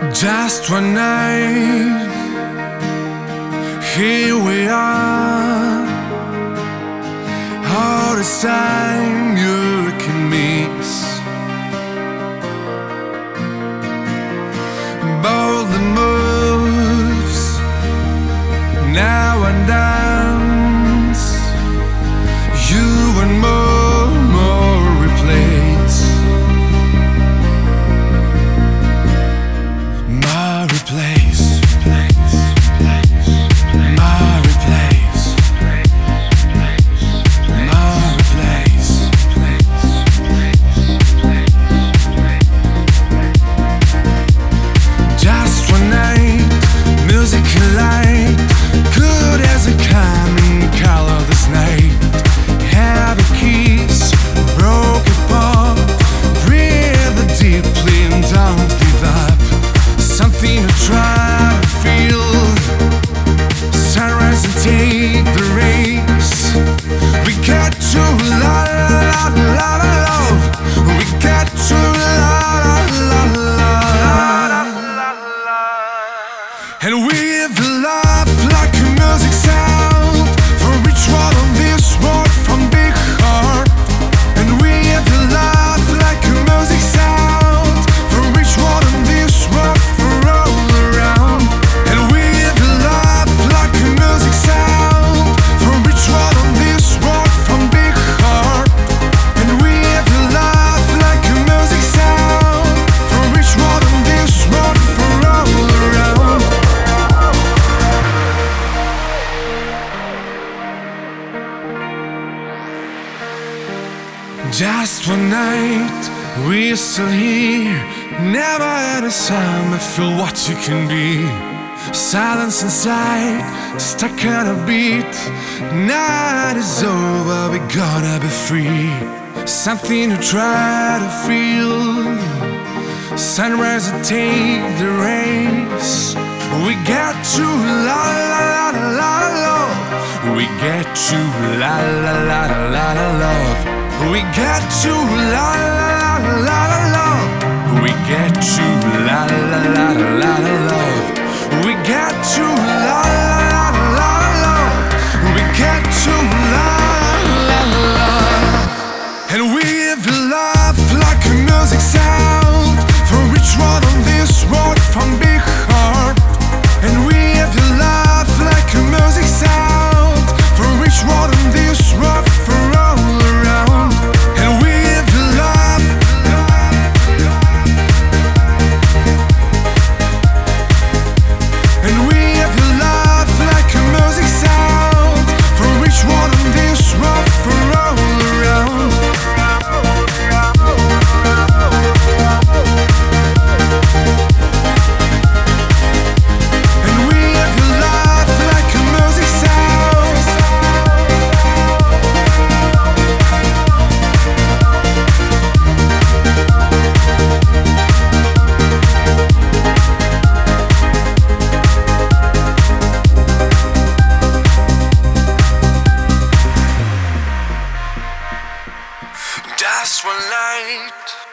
Just one night, here we are. All this time you can miss. Bold the moves, now and dance. And live life like a music sound for each one of this world Just one night, we're still here. Never had a time I feel what you can be. Silence inside, stuck on a beat. Night is over, we gotta be free. Something to try to feel. Sunrise and take the race. We get to la la la la la love. We get to la la la la la love. We get to la la la la la. We get to. last one night.